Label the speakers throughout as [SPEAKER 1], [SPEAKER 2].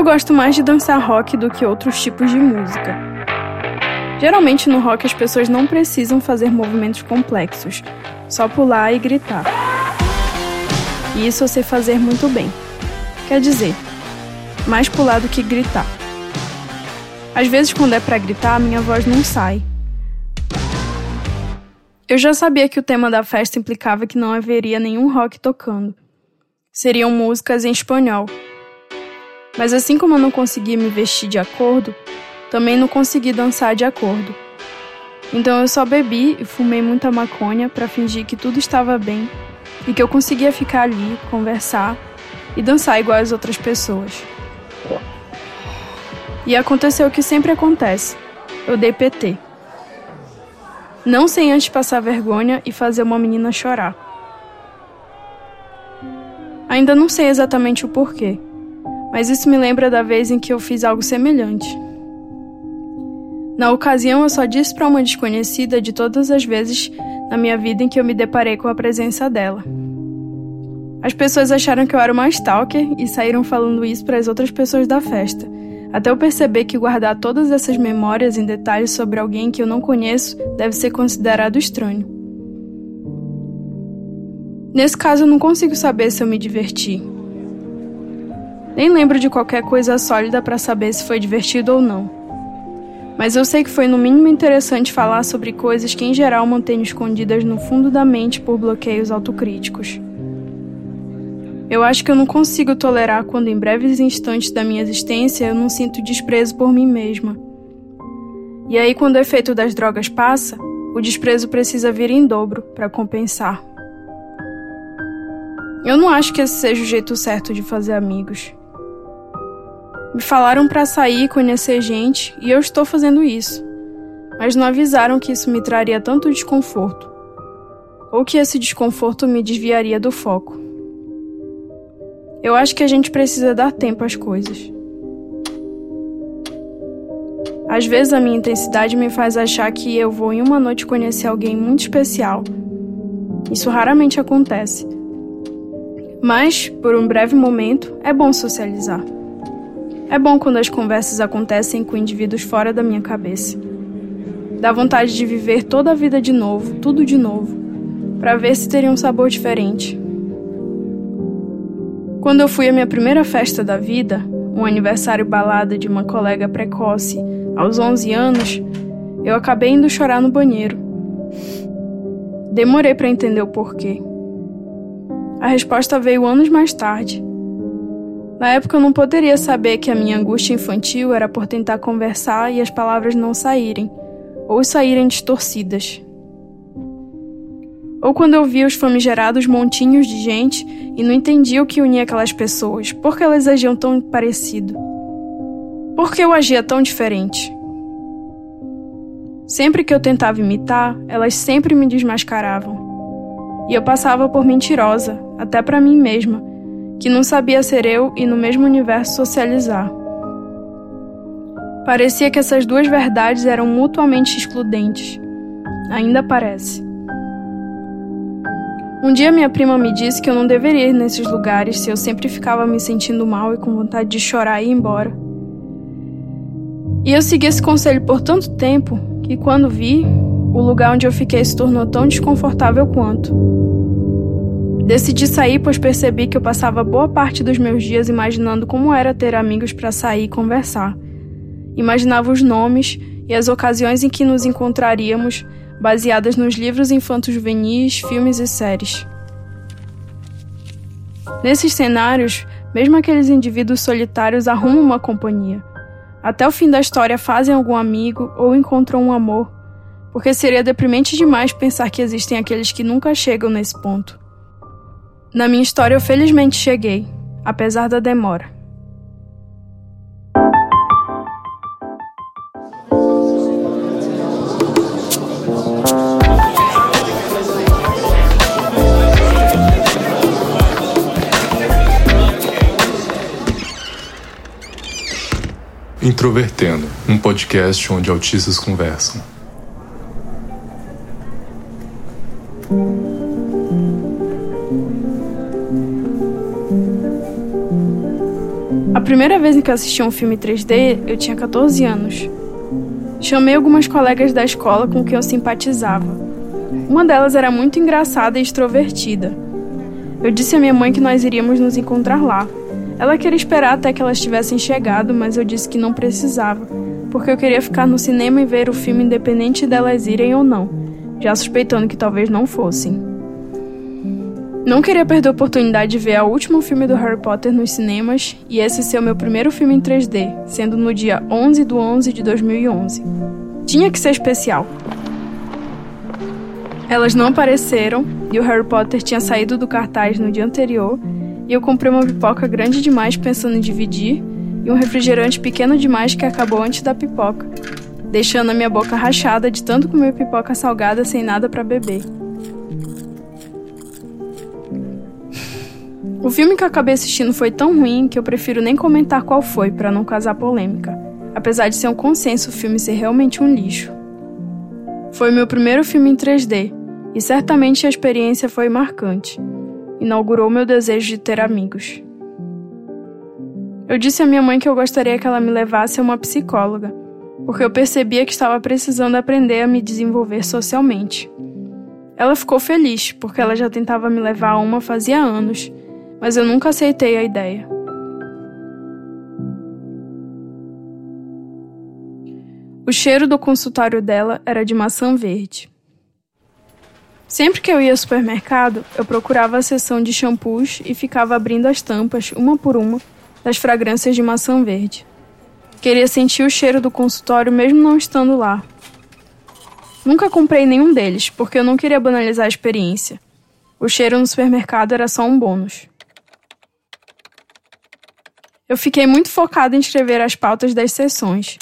[SPEAKER 1] Eu gosto mais de dançar rock do que outros tipos de música. Geralmente no rock as pessoas não precisam fazer movimentos complexos, só pular e gritar. E isso eu sei fazer muito bem. Quer dizer, mais pular do que gritar. Às vezes, quando é para gritar, minha voz não sai. Eu já sabia que o tema da festa implicava que não haveria nenhum rock tocando. Seriam músicas em espanhol. Mas assim como eu não conseguia me vestir de acordo, também não consegui dançar de acordo. Então eu só bebi e fumei muita maconha para fingir que tudo estava bem e que eu conseguia ficar ali, conversar e dançar igual as outras pessoas. E aconteceu o que sempre acontece. Eu dei PT. Não sem antes passar vergonha e fazer uma menina chorar. Ainda não sei exatamente o porquê, mas isso me lembra da vez em que eu fiz algo semelhante. Na ocasião, eu só disse para uma desconhecida de todas as vezes na minha vida em que eu me deparei com a presença dela. As pessoas acharam que eu era uma stalker e saíram falando isso para as outras pessoas da festa até eu perceber que guardar todas essas memórias em detalhes sobre alguém que eu não conheço deve ser considerado estranho. Nesse caso, eu não consigo saber se eu me diverti. Nem lembro de qualquer coisa sólida para saber se foi divertido ou não. Mas eu sei que foi no mínimo interessante falar sobre coisas que em geral mantenho escondidas no fundo da mente por bloqueios autocríticos. Eu acho que eu não consigo tolerar quando, em breves instantes da minha existência, eu não sinto desprezo por mim mesma. E aí, quando o efeito das drogas passa, o desprezo precisa vir em dobro para compensar. Eu não acho que esse seja o jeito certo de fazer amigos. Me falaram para sair e conhecer gente, e eu estou fazendo isso. Mas não avisaram que isso me traria tanto desconforto, ou que esse desconforto me desviaria do foco. Eu acho que a gente precisa dar tempo às coisas. Às vezes a minha intensidade me faz achar que eu vou em uma noite conhecer alguém muito especial. Isso raramente acontece. Mas, por um breve momento, é bom socializar. É bom quando as conversas acontecem com indivíduos fora da minha cabeça. Dá vontade de viver toda a vida de novo, tudo de novo, para ver se teria um sabor diferente, quando eu fui à minha primeira festa da vida, um aniversário balada de uma colega precoce, aos 11 anos, eu acabei indo chorar no banheiro. Demorei para entender o porquê. A resposta veio anos mais tarde. Na época eu não poderia saber que a minha angústia infantil era por tentar conversar e as palavras não saírem, ou saírem distorcidas. Ou quando eu via os famigerados montinhos de gente e não entendia o que unia aquelas pessoas, por que elas agiam tão parecido? Por que eu agia tão diferente? Sempre que eu tentava imitar, elas sempre me desmascaravam. E eu passava por mentirosa, até para mim mesma, que não sabia ser eu e no mesmo universo socializar. Parecia que essas duas verdades eram mutuamente excludentes. Ainda parece. Um dia minha prima me disse que eu não deveria ir nesses lugares se eu sempre ficava me sentindo mal e com vontade de chorar e ir embora. E eu segui esse conselho por tanto tempo que quando vi, o lugar onde eu fiquei se tornou tão desconfortável quanto. Decidi sair pois percebi que eu passava boa parte dos meus dias imaginando como era ter amigos para sair e conversar. Imaginava os nomes e as ocasiões em que nos encontraríamos baseadas nos livros infanto-juvenis, filmes e séries. Nesses cenários, mesmo aqueles indivíduos solitários arrumam uma companhia. Até o fim da história fazem algum amigo ou encontram um amor, porque seria deprimente demais pensar que existem aqueles que nunca chegam nesse ponto. Na minha história, eu felizmente cheguei, apesar da demora.
[SPEAKER 2] Introvertendo, um podcast onde autistas conversam.
[SPEAKER 1] A primeira vez em que eu assisti um filme 3D, eu tinha 14 anos. Chamei algumas colegas da escola com quem eu simpatizava. Uma delas era muito engraçada e extrovertida. Eu disse à minha mãe que nós iríamos nos encontrar lá. Ela queria esperar até que elas tivessem chegado, mas eu disse que não precisava, porque eu queria ficar no cinema e ver o filme independente delas irem ou não, já suspeitando que talvez não fossem. Não queria perder a oportunidade de ver o último filme do Harry Potter nos cinemas e esse ser o meu primeiro filme em 3D, sendo no dia 11 de 11 de 2011. Tinha que ser especial. Elas não apareceram e o Harry Potter tinha saído do cartaz no dia anterior e eu comprei uma pipoca grande demais pensando em dividir e um refrigerante pequeno demais que acabou antes da pipoca, deixando a minha boca rachada de tanto comer pipoca salgada sem nada para beber. O filme que eu acabei assistindo foi tão ruim que eu prefiro nem comentar qual foi para não causar polêmica, apesar de ser um consenso o filme ser realmente um lixo. Foi meu primeiro filme em 3D e certamente a experiência foi marcante. Inaugurou meu desejo de ter amigos. Eu disse à minha mãe que eu gostaria que ela me levasse a uma psicóloga, porque eu percebia que estava precisando aprender a me desenvolver socialmente. Ela ficou feliz, porque ela já tentava me levar a uma fazia anos mas eu nunca aceitei a ideia. O cheiro do consultório dela era de maçã verde. Sempre que eu ia ao supermercado, eu procurava a seção de shampoos e ficava abrindo as tampas, uma por uma, das fragrâncias de maçã verde. Queria sentir o cheiro do consultório mesmo não estando lá. Nunca comprei nenhum deles, porque eu não queria banalizar a experiência. O cheiro no supermercado era só um bônus. Eu fiquei muito focado em escrever as pautas das sessões.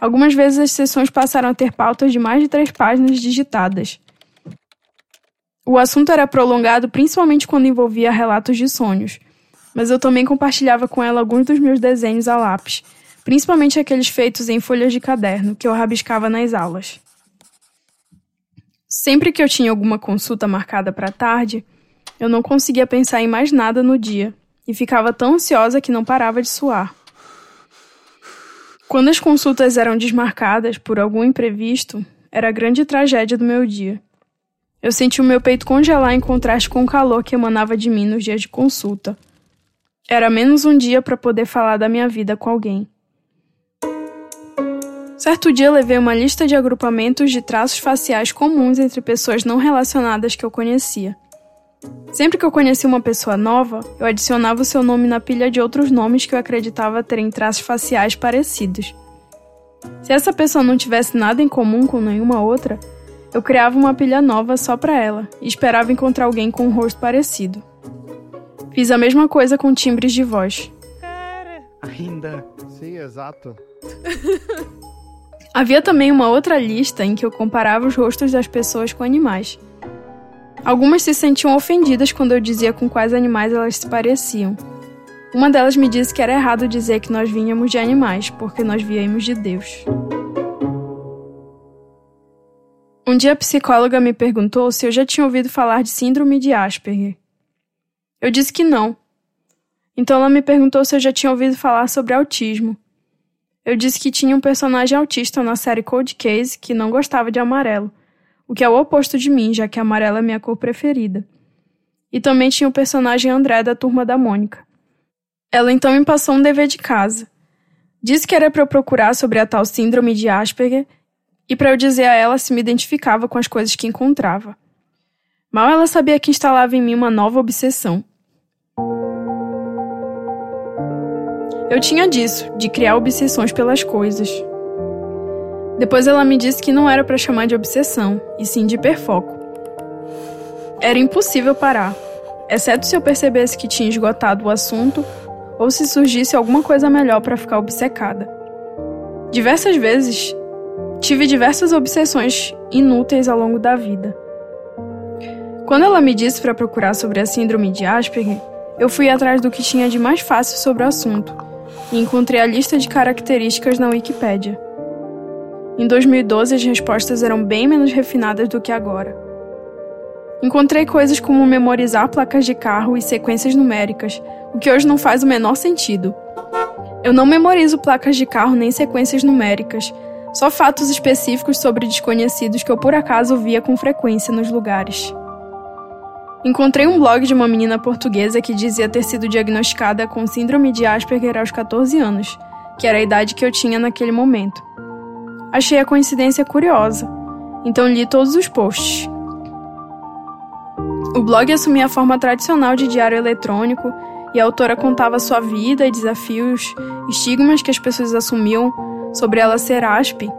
[SPEAKER 1] Algumas vezes as sessões passaram a ter pautas de mais de três páginas digitadas. O assunto era prolongado principalmente quando envolvia relatos de sonhos, mas eu também compartilhava com ela alguns dos meus desenhos a lápis, principalmente aqueles feitos em folhas de caderno que eu rabiscava nas aulas. Sempre que eu tinha alguma consulta marcada para tarde, eu não conseguia pensar em mais nada no dia, e ficava tão ansiosa que não parava de suar. Quando as consultas eram desmarcadas por algum imprevisto, era a grande tragédia do meu dia. Eu senti o meu peito congelar em contraste com o calor que emanava de mim nos dias de consulta. Era menos um dia para poder falar da minha vida com alguém. Certo dia levei uma lista de agrupamentos de traços faciais comuns entre pessoas não relacionadas que eu conhecia. Sempre que eu conhecia uma pessoa nova, eu adicionava o seu nome na pilha de outros nomes que eu acreditava terem traços faciais parecidos. Se essa pessoa não tivesse nada em comum com nenhuma outra, eu criava uma pilha nova só para ela e esperava encontrar alguém com um rosto parecido. Fiz a mesma coisa com timbres de voz.
[SPEAKER 3] Ainda. Sim, exato.
[SPEAKER 1] Havia também uma outra lista em que eu comparava os rostos das pessoas com animais. Algumas se sentiam ofendidas quando eu dizia com quais animais elas se pareciam. Uma delas me disse que era errado dizer que nós vinhamos de animais, porque nós viemos de Deus. Um dia a psicóloga me perguntou se eu já tinha ouvido falar de síndrome de Asperger. Eu disse que não. Então ela me perguntou se eu já tinha ouvido falar sobre autismo. Eu disse que tinha um personagem autista na série Cold Case que não gostava de amarelo o que é o oposto de mim, já que amarelo é minha cor preferida. E também tinha o personagem André da turma da Mônica. Ela então me passou um dever de casa. Disse que era para eu procurar sobre a tal síndrome de Asperger e para eu dizer a ela se me identificava com as coisas que encontrava. Mal ela sabia que instalava em mim uma nova obsessão. Eu tinha disso, de criar obsessões pelas coisas. Depois ela me disse que não era para chamar de obsessão, e sim de hiperfoco. Era impossível parar, exceto se eu percebesse que tinha esgotado o assunto ou se surgisse alguma coisa melhor para ficar obcecada. Diversas vezes tive diversas obsessões inúteis ao longo da vida. Quando ela me disse para procurar sobre a síndrome de Asperger, eu fui atrás do que tinha de mais fácil sobre o assunto e encontrei a lista de características na Wikipédia. Em 2012, as respostas eram bem menos refinadas do que agora. Encontrei coisas como memorizar placas de carro e sequências numéricas, o que hoje não faz o menor sentido. Eu não memorizo placas de carro nem sequências numéricas, só fatos específicos sobre desconhecidos que eu por acaso via com frequência nos lugares. Encontrei um blog de uma menina portuguesa que dizia ter sido diagnosticada com síndrome de Asperger aos 14 anos, que era a idade que eu tinha naquele momento. Achei a coincidência curiosa, então li todos os posts. O blog assumia a forma tradicional de diário eletrônico e a autora contava sua vida e desafios, estigmas que as pessoas assumiam sobre ela ser aspe.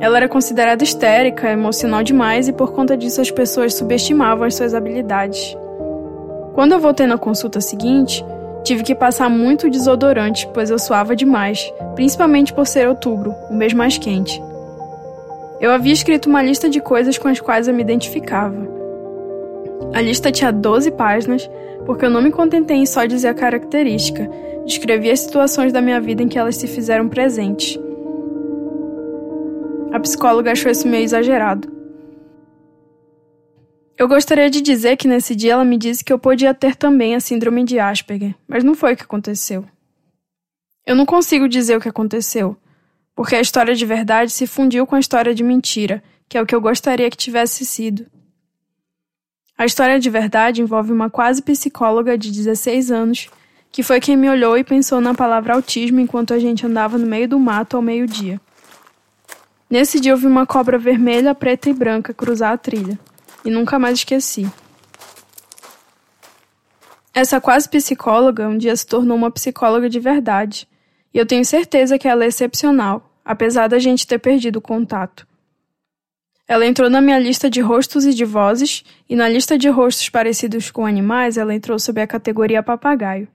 [SPEAKER 1] Ela era considerada histérica, emocional demais e por conta disso as pessoas subestimavam as suas habilidades. Quando eu voltei na consulta seguinte, tive que passar muito desodorante, pois eu suava demais, principalmente por ser outubro, o mês mais quente. Eu havia escrito uma lista de coisas com as quais eu me identificava. A lista tinha 12 páginas, porque eu não me contentei em só dizer a característica, descrevi as situações da minha vida em que elas se fizeram presentes. A psicóloga achou isso meio exagerado. Eu gostaria de dizer que nesse dia ela me disse que eu podia ter também a síndrome de Asperger, mas não foi o que aconteceu. Eu não consigo dizer o que aconteceu, porque a história de verdade se fundiu com a história de mentira, que é o que eu gostaria que tivesse sido. A história de verdade envolve uma quase psicóloga de 16 anos, que foi quem me olhou e pensou na palavra autismo enquanto a gente andava no meio do mato ao meio-dia. Nesse dia eu vi uma cobra vermelha, preta e branca cruzar a trilha. E nunca mais esqueci. Essa quase psicóloga um dia se tornou uma psicóloga de verdade. E eu tenho certeza que ela é excepcional, apesar da gente ter perdido o contato. Ela entrou na minha lista de rostos e de vozes, e na lista de rostos parecidos com animais, ela entrou sob a categoria papagaio.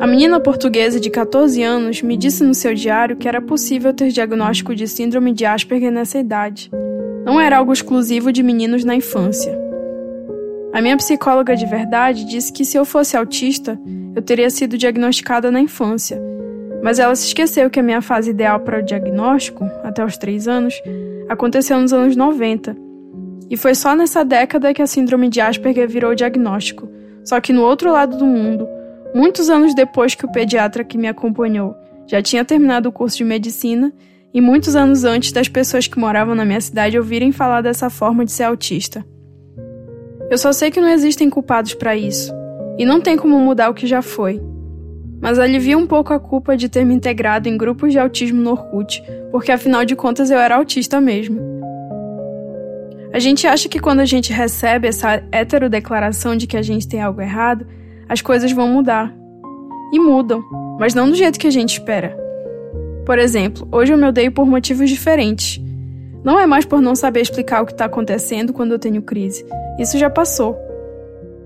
[SPEAKER 1] A menina portuguesa de 14 anos me disse no seu diário que era possível ter diagnóstico de síndrome de Asperger nessa idade. Não era algo exclusivo de meninos na infância. A minha psicóloga de verdade disse que se eu fosse autista, eu teria sido diagnosticada na infância. Mas ela se esqueceu que a minha fase ideal para o diagnóstico, até os 3 anos, aconteceu nos anos 90. E foi só nessa década que a síndrome de Asperger virou diagnóstico, só que no outro lado do mundo, Muitos anos depois que o pediatra que me acompanhou já tinha terminado o curso de medicina, e muitos anos antes das pessoas que moravam na minha cidade ouvirem falar dessa forma de ser autista. Eu só sei que não existem culpados para isso, e não tem como mudar o que já foi. Mas alivia um pouco a culpa de ter me integrado em grupos de autismo no Orkut, porque afinal de contas eu era autista mesmo. A gente acha que quando a gente recebe essa heterodeclaração de que a gente tem algo errado, as coisas vão mudar. E mudam, mas não do jeito que a gente espera. Por exemplo, hoje eu me odeio por motivos diferentes. Não é mais por não saber explicar o que está acontecendo quando eu tenho crise. Isso já passou.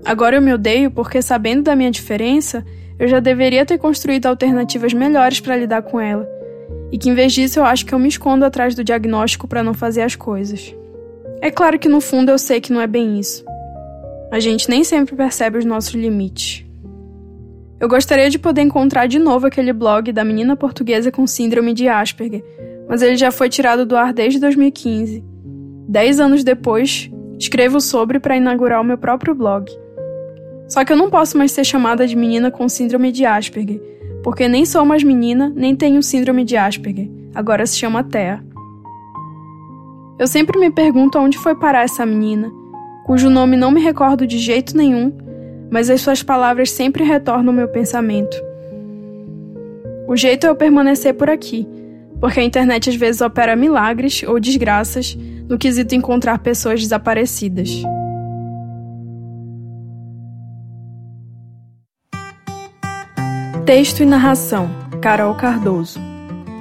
[SPEAKER 1] Agora eu me odeio porque, sabendo da minha diferença, eu já deveria ter construído alternativas melhores para lidar com ela. E que em vez disso eu acho que eu me escondo atrás do diagnóstico para não fazer as coisas. É claro que no fundo eu sei que não é bem isso a gente nem sempre percebe os nossos limites. Eu gostaria de poder encontrar de novo aquele blog da menina portuguesa com síndrome de Asperger, mas ele já foi tirado do ar desde 2015. Dez anos depois, escrevo sobre para inaugurar o meu próprio blog. Só que eu não posso mais ser chamada de menina com síndrome de Asperger, porque nem sou mais menina, nem tenho síndrome de Asperger. Agora se chama Thea. Eu sempre me pergunto aonde foi parar essa menina cujo nome não me recordo de jeito nenhum, mas as suas palavras sempre retornam ao meu pensamento. O jeito é eu permanecer por aqui, porque a internet às vezes opera milagres ou desgraças no quesito encontrar pessoas desaparecidas. Texto e narração: Carol Cardoso.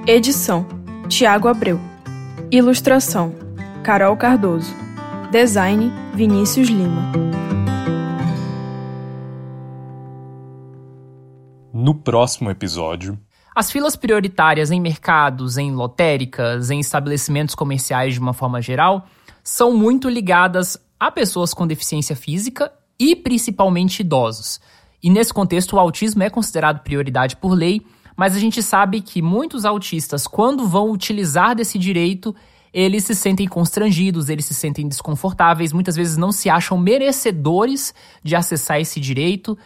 [SPEAKER 1] Edição: Tiago Abreu. Ilustração: Carol Cardoso. Design: Vinícius Lima.
[SPEAKER 2] No próximo episódio.
[SPEAKER 4] As filas prioritárias em mercados, em lotéricas, em estabelecimentos comerciais de uma forma geral, são muito ligadas a pessoas com deficiência física e principalmente idosos. E nesse contexto, o autismo é considerado prioridade por lei, mas a gente sabe que muitos autistas, quando vão utilizar desse direito, eles se sentem constrangidos, eles se sentem desconfortáveis, muitas vezes não se acham merecedores de acessar esse direito.